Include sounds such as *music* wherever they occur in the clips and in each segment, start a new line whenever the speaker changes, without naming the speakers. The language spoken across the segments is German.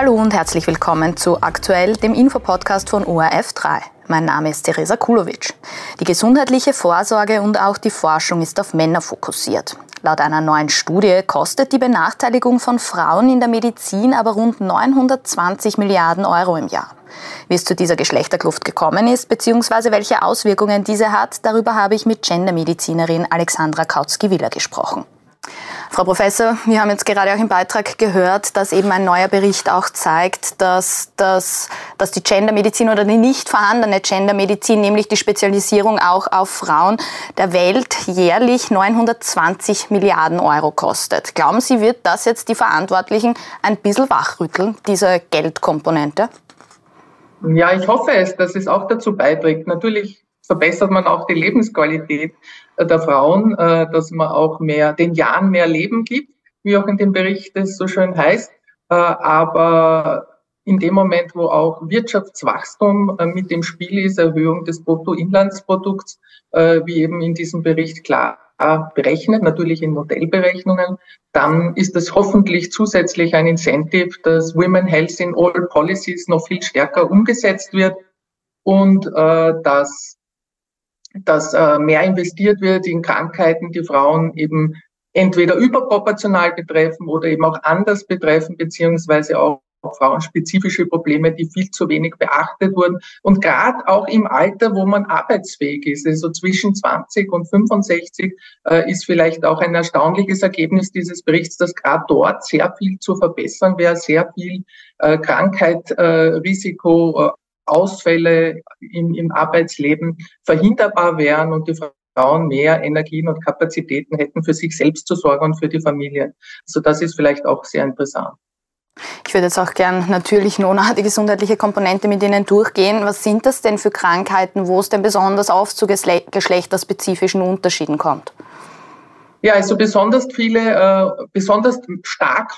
Hallo und herzlich willkommen zu Aktuell, dem Infopodcast von ORF3. Mein Name ist Teresa Kulovic. Die gesundheitliche Vorsorge und auch die Forschung ist auf Männer fokussiert. Laut einer neuen Studie kostet die Benachteiligung von Frauen in der Medizin aber rund 920 Milliarden Euro im Jahr. Wie es zu dieser Geschlechterkluft gekommen ist, beziehungsweise welche Auswirkungen diese hat, darüber habe ich mit Gendermedizinerin Alexandra Kautzki-Willer gesprochen. Frau Professor, wir haben jetzt gerade auch im Beitrag gehört, dass eben ein neuer Bericht auch zeigt, dass, dass, dass die Gendermedizin oder die nicht vorhandene Gendermedizin, nämlich die Spezialisierung auch auf Frauen, der Welt jährlich 920 Milliarden Euro kostet. Glauben Sie, wird das jetzt die Verantwortlichen ein bisschen wachrütteln, diese Geldkomponente?
Ja, ich hoffe es, dass es auch dazu beiträgt. Natürlich verbessert man auch die Lebensqualität der Frauen, äh, dass man auch mehr, den Jahren mehr Leben gibt, wie auch in dem Bericht es so schön heißt. Äh, aber in dem Moment, wo auch Wirtschaftswachstum äh, mit dem Spiel ist, Erhöhung des Bruttoinlandsprodukts, wie eben in diesem Bericht klar berechnet, natürlich in Modellberechnungen, dann ist es hoffentlich zusätzlich ein Incentive, dass Women Health in All Policies noch viel stärker umgesetzt wird und dass dass äh, mehr investiert wird in Krankheiten, die Frauen eben entweder überproportional betreffen oder eben auch anders betreffen, beziehungsweise auch frauenspezifische Probleme, die viel zu wenig beachtet wurden. Und gerade auch im Alter, wo man arbeitsfähig ist, also zwischen 20 und 65, äh, ist vielleicht auch ein erstaunliches Ergebnis dieses Berichts, dass gerade dort sehr viel zu verbessern wäre, sehr viel äh, Krankheit, äh, Risiko, äh, Ausfälle im, im Arbeitsleben verhinderbar wären und die Frauen mehr Energien und Kapazitäten hätten, für sich selbst zu sorgen und für die Familie. Also das ist vielleicht auch sehr interessant.
Ich würde jetzt auch gern natürlich nur noch die gesundheitliche Komponente mit Ihnen durchgehen. Was sind das denn für Krankheiten, wo es denn besonders oft zu geschlechterspezifischen Unterschieden kommt?
Ja, also besonders viele, äh, besonders stark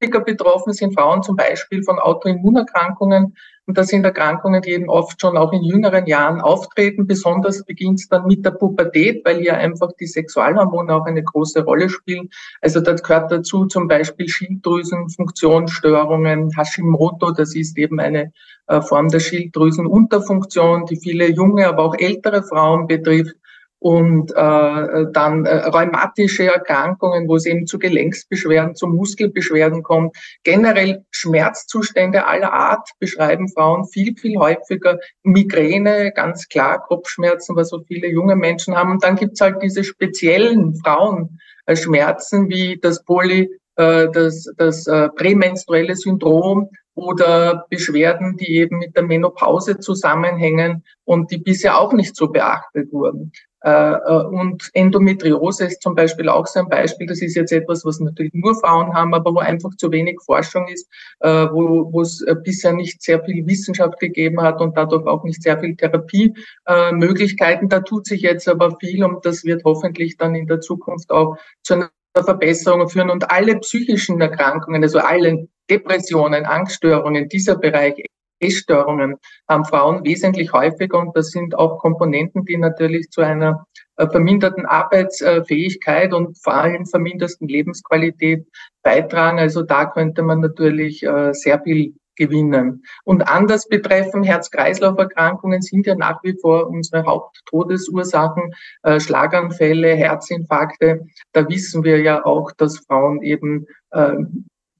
häufiger betroffen sind Frauen zum Beispiel von Autoimmunerkrankungen, und das sind Erkrankungen, die eben oft schon auch in jüngeren Jahren auftreten. Besonders beginnt es dann mit der Pubertät, weil hier einfach die Sexualhormone auch eine große Rolle spielen. Also das gehört dazu zum Beispiel Schilddrüsenfunktionsstörungen, Hashimoto, das ist eben eine äh, Form der Schilddrüsenunterfunktion, die viele junge, aber auch ältere Frauen betrifft und äh, dann äh, rheumatische Erkrankungen, wo es eben zu Gelenksbeschwerden, zu Muskelbeschwerden kommt. Generell Schmerzzustände aller Art beschreiben Frauen viel, viel häufiger. Migräne, ganz klar, Kopfschmerzen, was so viele junge Menschen haben. Und dann gibt's halt diese speziellen Frauenschmerzen wie das Poly, äh, das, das äh, prämenstruelle Syndrom, oder Beschwerden, die eben mit der Menopause zusammenhängen und die bisher auch nicht so beachtet wurden. Äh, äh, und Endometriose ist zum Beispiel auch so ein Beispiel. Das ist jetzt etwas, was natürlich nur Frauen haben, aber wo einfach zu wenig Forschung ist, äh, wo, wo es bisher nicht sehr viel Wissenschaft gegeben hat und dadurch auch nicht sehr viel Therapiemöglichkeiten. Da tut sich jetzt aber viel und das wird hoffentlich dann in der Zukunft auch zu einer Verbesserung führen. Und alle psychischen Erkrankungen, also alle Depressionen, Angststörungen, dieser Bereich Essstörungen haben Frauen wesentlich häufiger und das sind auch Komponenten, die natürlich zu einer äh, verminderten Arbeitsfähigkeit und vor allem verminderten Lebensqualität beitragen. Also da könnte man natürlich äh, sehr viel gewinnen. Und anders betreffen Herz-Kreislauf-Erkrankungen sind ja nach wie vor unsere Haupttodesursachen, äh, Schlaganfälle, Herzinfarkte. Da wissen wir ja auch, dass Frauen eben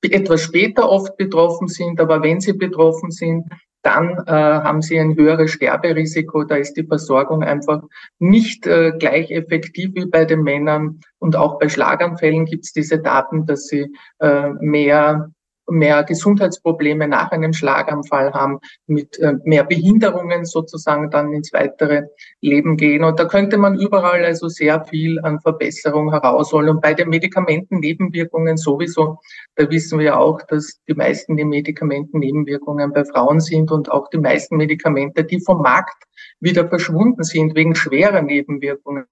etwas später oft betroffen sind, aber wenn sie betroffen sind, dann äh, haben sie ein höheres Sterberisiko. Da ist die Versorgung einfach nicht äh, gleich effektiv wie bei den Männern. Und auch bei Schlaganfällen gibt es diese Daten, dass sie äh, mehr mehr Gesundheitsprobleme nach einem Schlaganfall haben, mit äh, mehr Behinderungen sozusagen dann ins weitere Leben gehen. Und da könnte man überall also sehr viel an Verbesserung herausholen. Und bei den Medikamenten-Nebenwirkungen sowieso, da wissen wir auch, dass die meisten der Medikamenten-Nebenwirkungen bei Frauen sind und auch die meisten Medikamente, die vom Markt wieder verschwunden sind wegen schwerer Nebenwirkungen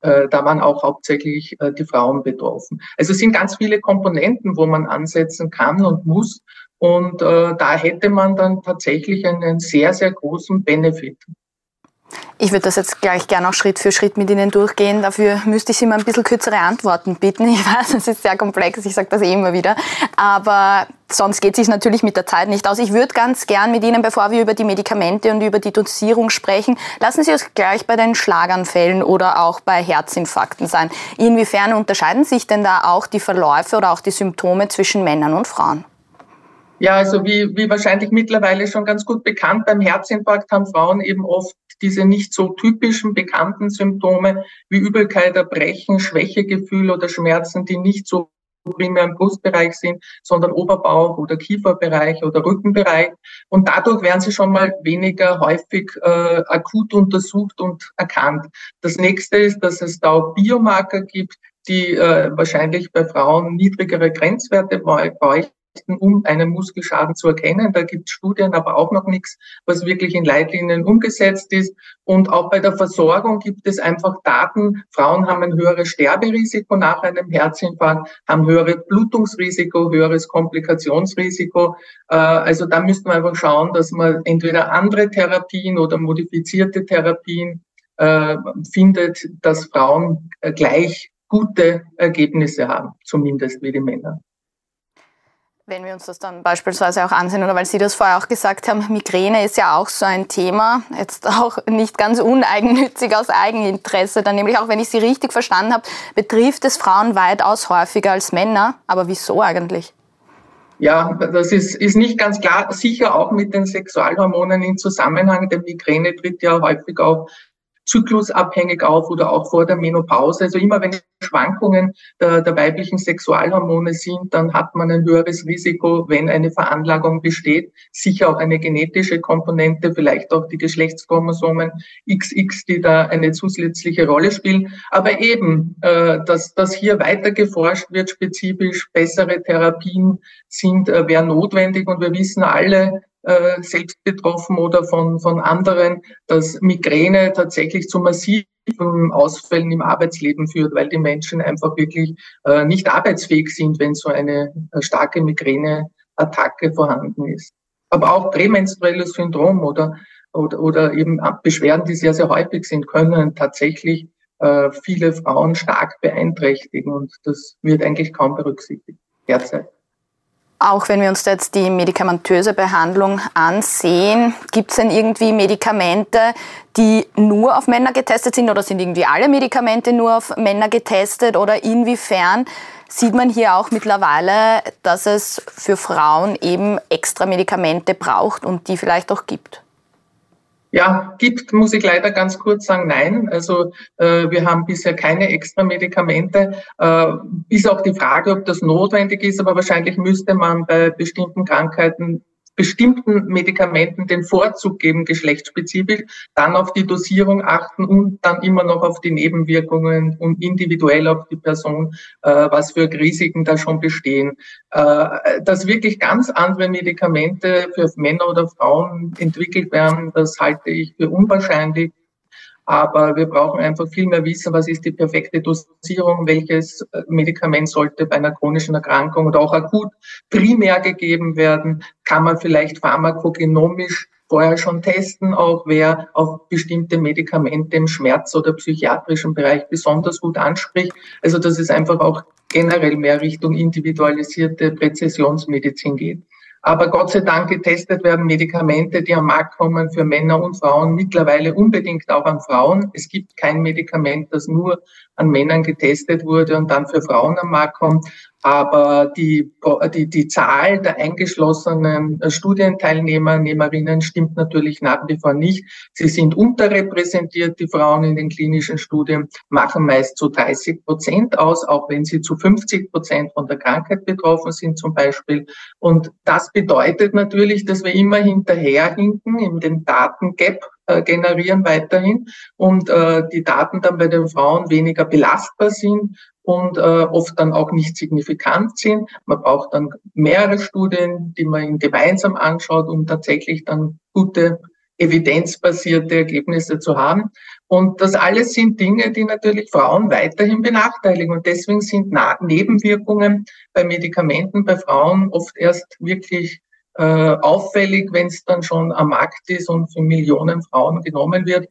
äh, da waren auch hauptsächlich äh, die Frauen betroffen. Also es sind ganz viele Komponenten, wo man ansetzen kann und muss. Und äh, da hätte man dann tatsächlich einen sehr, sehr großen Benefit.
Ich würde das jetzt gleich gerne auch Schritt für Schritt mit Ihnen durchgehen. Dafür müsste ich Sie mal ein bisschen kürzere Antworten bitten. *laughs* Ich weiß, es ist sehr komplex, ich sage das eh immer wieder. Aber sonst geht es sich natürlich mit der Zeit nicht aus. Ich würde ganz gern mit Ihnen, bevor wir über die Medikamente und über die Dosierung sprechen, lassen Sie uns gleich bei den Schlaganfällen oder auch bei Herzinfarkten sein. Inwiefern unterscheiden sich denn da auch die Verläufe oder auch die Symptome zwischen Männern und Frauen?
Ja, also wie, wie wahrscheinlich mittlerweile schon ganz gut bekannt, beim Herzinfarkt haben Frauen eben oft diese nicht so typischen bekannten Symptome wie Übelkeit, Erbrechen, Schwächegefühl oder Schmerzen, die nicht so primär im Brustbereich sind, sondern Oberbauch- oder Kieferbereich oder Rückenbereich. Und dadurch werden sie schon mal weniger häufig äh, akut untersucht und erkannt. Das nächste ist, dass es da auch Biomarker gibt, die äh, wahrscheinlich bei Frauen niedrigere Grenzwerte bräuchten um einen Muskelschaden zu erkennen. Da gibt es Studien, aber auch noch nichts, was wirklich in Leitlinien umgesetzt ist. Und auch bei der Versorgung gibt es einfach Daten. Frauen haben ein höheres Sterberisiko nach einem Herzinfarkt, haben höheres Blutungsrisiko, höheres Komplikationsrisiko. Äh, also da müsste man einfach schauen, dass man entweder andere Therapien oder modifizierte Therapien äh, findet, dass Frauen äh, gleich gute Ergebnisse haben, zumindest wie die Männer.
Wenn wir uns das dann beispielsweise auch ansehen, oder weil Sie das vorher auch gesagt haben, Migräne ist ja auch so ein Thema, jetzt *laughs* auch nicht ganz uneigennützig aus Eigeninteresse, dann nämlich auch, wenn ich Sie richtig verstanden habe, betrifft es Frauen weitaus häufiger als Männer. Aber wieso eigentlich?
Ja, das ist, ist nicht ganz klar, sicher auch mit den Sexualhormonen in Zusammenhang, denn Migräne tritt ja häufig auch zyklusabhängig auf oder auch vor der Menopause. Also immer wenn Schwankungen der, der, weiblichen Sexualhormone sind, dann hat man ein höheres Risiko, wenn eine Veranlagung besteht. Sicher auch eine genetische Komponente, vielleicht auch die Geschlechtschromosomen XX, die da eine zusätzliche Rolle spielen. Aber eben, äh, dass, dass hier weiter geforscht wird, spezifisch bessere Therapien sind, äh, wäre notwendig. Und wir wissen alle, äh, selbst betroffen oder von, von anderen, dass Migräne tatsächlich zu massiven Ausfällen im Arbeitsleben führt, weil die Menschen einfach wirklich äh, nicht arbeitsfähig sind, wenn so eine äh, starke Migräneattacke vorhanden ist. Aber auch prämenstruelles Syndrom oder, oder, oder eben Beschwerden, die sehr, sehr häufig sind, können tatsächlich äh, viele Frauen stark beeinträchtigen und das wird eigentlich kaum berücksichtigt derzeit.
Auch wenn wir uns jetzt die medikamentöse Behandlung ansehen, gibt es denn irgendwie Medikamente, die nur auf Männer getestet sind oder sind irgendwie alle Medikamente nur auf Männer getestet oder inwiefern sieht man hier auch mittlerweile, dass es für Frauen eben extra Medikamente braucht und die vielleicht auch gibt?
Ja, gibt, muss ich leider ganz kurz sagen, nein. Also äh, wir haben bisher keine extra Medikamente. Äh, ist auch die Frage, ob das notwendig ist, aber wahrscheinlich müsste man bei bestimmten Krankheiten bestimmten Medikamenten den Vorzug geben, geschlechtsspezifisch, dann auf die Dosierung achten und dann immer noch auf die Nebenwirkungen und individuell auf die Person, äh, was für Risiken da schon bestehen. Äh, dass wirklich ganz andere Medikamente für Männer oder Frauen entwickelt werden, das halte ich für unwahrscheinlich. Aber wir brauchen einfach viel mehr Wissen, was ist die perfekte Dosierung, welches äh, Medikament sollte bei einer chronischen Erkrankung oder auch akut primär gegeben werden. Kann man vielleicht pharmakogenomisch vorher schon testen, auch wer auf bestimmte Medikamente im Schmerz- oder psychiatrischen Bereich besonders gut anspricht. Also dass es einfach auch generell mehr Richtung individualisierte Präzisionsmedizin geht. Aber Gott sei Dank getestet werden Medikamente, die am Markt kommen für Männer und Frauen, mittlerweile unbedingt auch an Frauen. Es gibt kein Medikament, das nur an Männern getestet wurde und dann für Frauen am Markt kommt. Aber die, die, die Zahl der eingeschlossenen Studienteilnehmer, Nehmerinnen stimmt natürlich nach wie vor nicht. Sie sind unterrepräsentiert, die Frauen in den klinischen Studien, machen meist zu 30 Prozent aus, auch wenn sie zu 50 Prozent von der Krankheit betroffen sind zum Beispiel. Und das bedeutet natürlich, dass wir immer hinterherhinken in den Datengap äh, generieren weiterhin und äh, die Daten dann bei den Frauen weniger belastbar sind und äh, oft dann auch nicht signifikant sind. Man braucht dann mehrere Studien, die man gemeinsam anschaut, um tatsächlich dann gute evidenzbasierte Ergebnisse zu haben. Und das alles sind Dinge, die natürlich Frauen weiterhin benachteiligen. Und deswegen sind Na Nebenwirkungen bei Medikamenten bei Frauen oft erst wirklich äh, auffällig, wenn es dann schon am Markt ist und für Millionen Frauen genommen wird.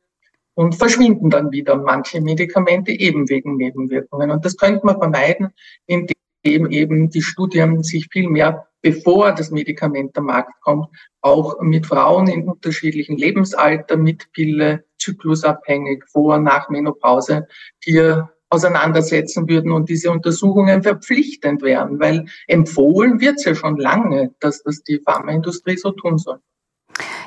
Und verschwinden dann wieder manche Medikamente eben wegen Nebenwirkungen. Und das könnte man vermeiden, indem eben die Studien sich viel mehr, bevor das Medikament am Markt kommt, auch mit Frauen in unterschiedlichen Lebensalter, mit Pille, zyklusabhängig, vor, nach Menopause, hier auseinandersetzen würden und diese Untersuchungen verpflichtend wären, weil empfohlen wird es ja schon lange, dass das die Pharmaindustrie so tun soll.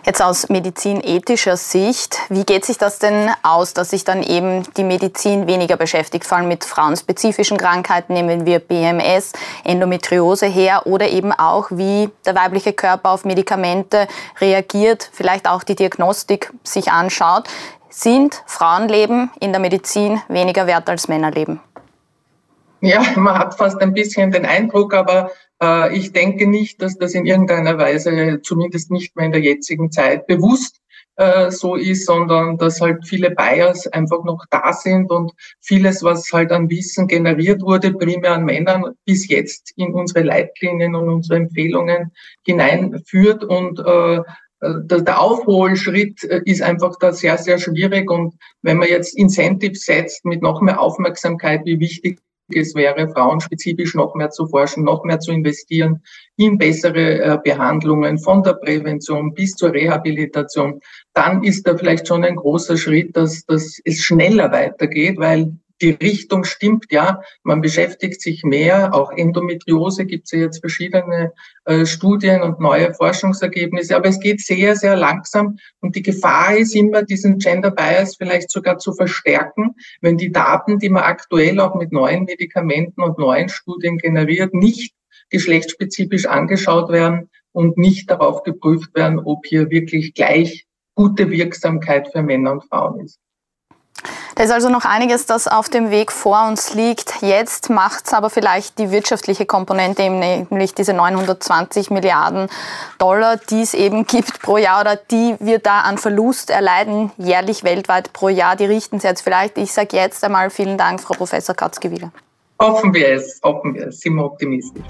Jetzt aus medizinethischer Sicht, wie geht sich das denn aus, dass sich dann eben die Medizin weniger beschäftigt, vor allem mit frauenspezifischen Krankheiten, nehmen wir BMS, Endometriose her oder eben auch, wie der weibliche Körper auf Medikamente reagiert, vielleicht auch die Diagnostik sich anschaut. Sind Frauenleben in der Medizin weniger wert als Männerleben?
Ja, *laughs* man hat fast ein bisschen den Eindruck, aber äh, ich denke nicht, dass das in irgendeiner Weise, zumindest nicht mehr in der jetzigen Zeit, bewusst äh, so ist, sondern dass halt viele Bias einfach noch da sind und vieles, was halt an Wissen generiert wurde, primär an Männern, bis jetzt in unsere Leitlinien und unsere Empfehlungen hineinführt und äh, der Aufholschritt ist einfach da sehr, sehr schwierig. Und wenn man jetzt Incentives setzt mit noch mehr Aufmerksamkeit, wie wichtig es wäre, frauenspezifisch noch mehr zu forschen, noch mehr zu investieren in bessere äh, Behandlungen von der Prävention bis zur Rehabilitation, dann ist da vielleicht schon ein großer Schritt, dass, dass es schneller weitergeht, weil die Richtung stimmt, ja. Man beschäftigt sich mehr. Auch Endometriose gibt es ja jetzt verschiedene äh, Studien und neue Forschungsergebnisse. Aber es geht sehr, sehr langsam. Und die Gefahr ist immer, diesen Gender Bias vielleicht sogar zu verstärken, wenn die Daten, die man aktuell auch mit neuen Medikamenten und neuen Studien generiert, nicht geschlechtsspezifisch angeschaut werden und nicht darauf geprüft werden, ob hier wirklich gleich gute Wirksamkeit für Männer und Frauen ist.
Da ist also noch einiges, das auf dem Weg vor uns liegt. Jetzt macht es aber vielleicht die wirtschaftliche Komponente, nämlich diese 920 Milliarden Dollar, die es eben *laughs* gibt pro Jahr oder die wir da an Verlust erleiden, jährlich weltweit pro Jahr. Die richten Sie jetzt vielleicht. Ich sage jetzt einmal vielen Dank, Frau Professor Katzke-Wieler.
Hoffen wir es, hoffen wir es, sind wir optimistisch.